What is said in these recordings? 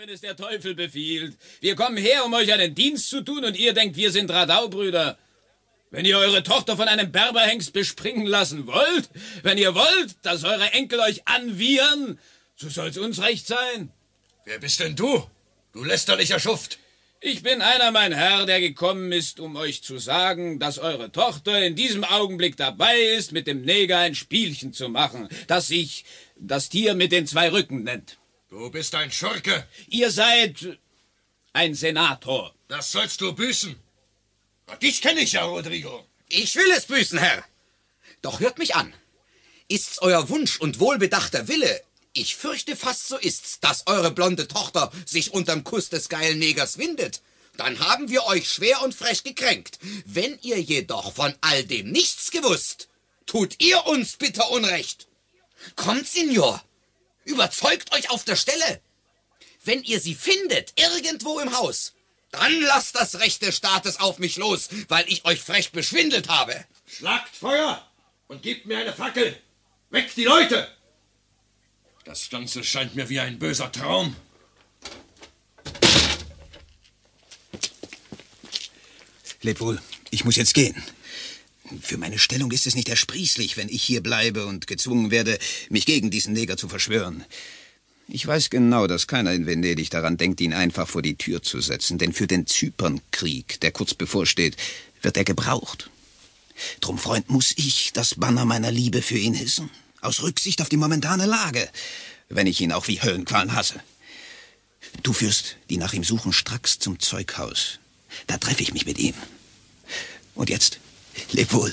wenn es der Teufel befiehlt. Wir kommen her, um euch einen Dienst zu tun, und ihr denkt, wir sind Radaubrüder. Wenn ihr eure Tochter von einem Berberhengst bespringen lassen wollt, wenn ihr wollt, dass eure Enkel euch anwiehern, so soll's uns recht sein. Wer bist denn du? Du lästerlicher Schuft. Ich bin einer, mein Herr, der gekommen ist, um euch zu sagen, dass eure Tochter in diesem Augenblick dabei ist, mit dem Neger ein Spielchen zu machen, das sich das Tier mit den zwei Rücken nennt. Du bist ein Schurke. Ihr seid ein Senator. Das sollst du büßen. Dich kenne ich ja, Rodrigo. Ich will es büßen, Herr. Doch hört mich an. Ist's euer Wunsch und wohlbedachter Wille, ich fürchte fast so ist's, dass eure blonde Tochter sich unterm Kuss des geilen Negers windet. Dann haben wir euch schwer und frech gekränkt. Wenn ihr jedoch von all dem nichts gewusst, tut ihr uns bitter Unrecht. Kommt, Signor, überzeugt euch auf der Stelle. Wenn ihr sie findet, irgendwo im Haus, dann lasst das Recht des Staates auf mich los, weil ich euch frech beschwindelt habe. Schlagt Feuer und gebt mir eine Fackel. Weckt die Leute! Das Ganze scheint mir wie ein böser Traum. Leb wohl, ich muss jetzt gehen. Für meine Stellung ist es nicht ersprießlich, wenn ich hier bleibe und gezwungen werde, mich gegen diesen Neger zu verschwören. Ich weiß genau, dass keiner in Venedig daran denkt, ihn einfach vor die Tür zu setzen, denn für den Zypernkrieg, der kurz bevorsteht, wird er gebraucht. Drum, Freund, muss ich das Banner meiner Liebe für ihn hissen. Aus Rücksicht auf die momentane Lage, wenn ich ihn auch wie Höllenqualen hasse. Du führst die nach ihm suchen stracks zum Zeughaus. Da treffe ich mich mit ihm. Und jetzt, leb wohl.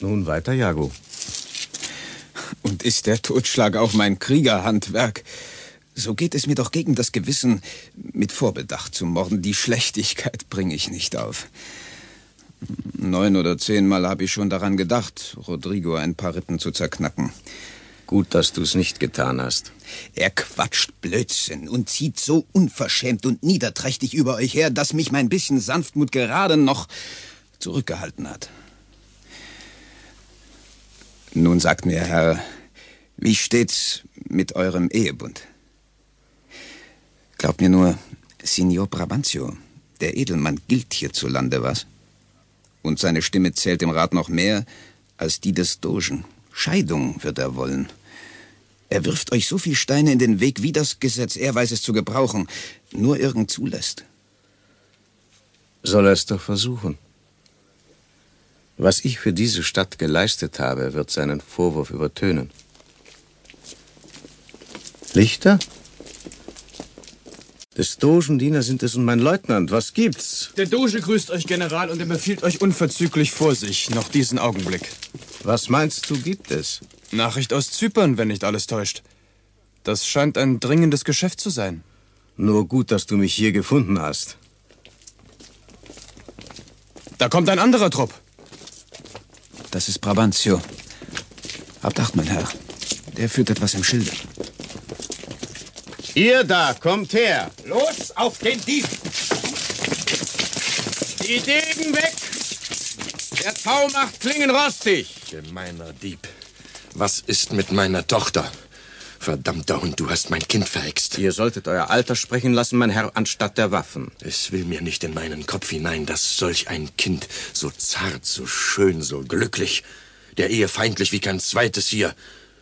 Nun weiter, Jago. Und ist der Totschlag auch mein Kriegerhandwerk? So geht es mir doch gegen das Gewissen, mit Vorbedacht zu morden. Die Schlechtigkeit bringe ich nicht auf. Neun oder zehnmal habe ich schon daran gedacht, Rodrigo ein paar Rippen zu zerknacken. Gut, dass du es nicht getan hast. Er quatscht Blödsinn und zieht so unverschämt und niederträchtig über euch her, dass mich mein bisschen Sanftmut gerade noch zurückgehalten hat. Nun sagt mir, Herr, wie steht's mit eurem Ehebund? Glaubt mir nur, Signor Brabantio, der Edelmann gilt hierzulande, was? Und seine Stimme zählt im Rat noch mehr als die des Dogen. Scheidung wird er wollen. Er wirft euch so viel Steine in den Weg, wie das Gesetz, er weiß es zu gebrauchen, nur irgend zulässt. Soll er es doch versuchen. Was ich für diese Stadt geleistet habe, wird seinen Vorwurf übertönen. Lichter? Des Dogendiener sind es und mein Leutnant. Was gibt's? Der Doge grüßt euch, General, und er befiehlt euch unverzüglich vor sich, noch diesen Augenblick. Was meinst du, gibt es? Nachricht aus Zypern, wenn nicht alles täuscht. Das scheint ein dringendes Geschäft zu sein. Nur gut, dass du mich hier gefunden hast. Da kommt ein anderer Trupp. Das ist Brabantio. Habt Acht, mein Herr. Der führt etwas im Schilde. Ihr da, kommt her. Los auf den Dieb! Die Degen weg! Der Tau macht Klingen rostig. Gemeiner Dieb. Was ist mit meiner Tochter? Verdammter Hund, du hast mein Kind verhext. Ihr solltet euer Alter sprechen lassen, mein Herr, anstatt der Waffen. Es will mir nicht in meinen Kopf hinein, dass solch ein Kind, so zart, so schön, so glücklich, der Ehe feindlich wie kein zweites hier,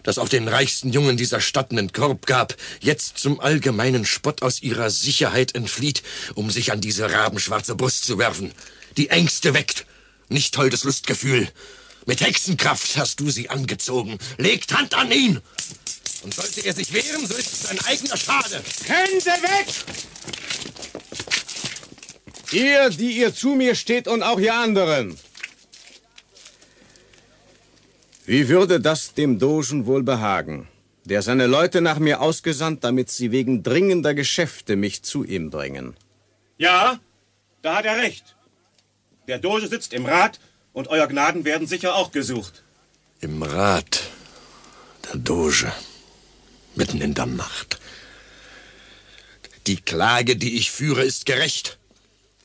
das auch den reichsten Jungen dieser Stadt einen Korb gab, jetzt zum allgemeinen Spott aus ihrer Sicherheit entflieht, um sich an diese rabenschwarze Brust zu werfen. Die Ängste weckt, nicht holdes Lustgefühl. Mit Hexenkraft hast du sie angezogen. Legt Hand an ihn! Und sollte er sich wehren, so ist es ein eigener Schade. Hände weg! Ihr, die ihr zu mir steht und auch ihr anderen. Wie würde das dem Dogen wohl behagen, der seine Leute nach mir ausgesandt, damit sie wegen dringender Geschäfte mich zu ihm bringen? Ja, da hat er recht. Der Doge sitzt im Rat und euer Gnaden werden sicher auch gesucht. Im Rat, der Doge, mitten in der Nacht. Die Klage, die ich führe, ist gerecht.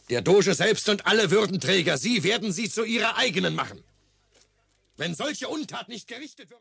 Der Doge selbst und alle Würdenträger, sie werden sie zu ihrer eigenen machen. Wenn solche Untat nicht gerichtet wird.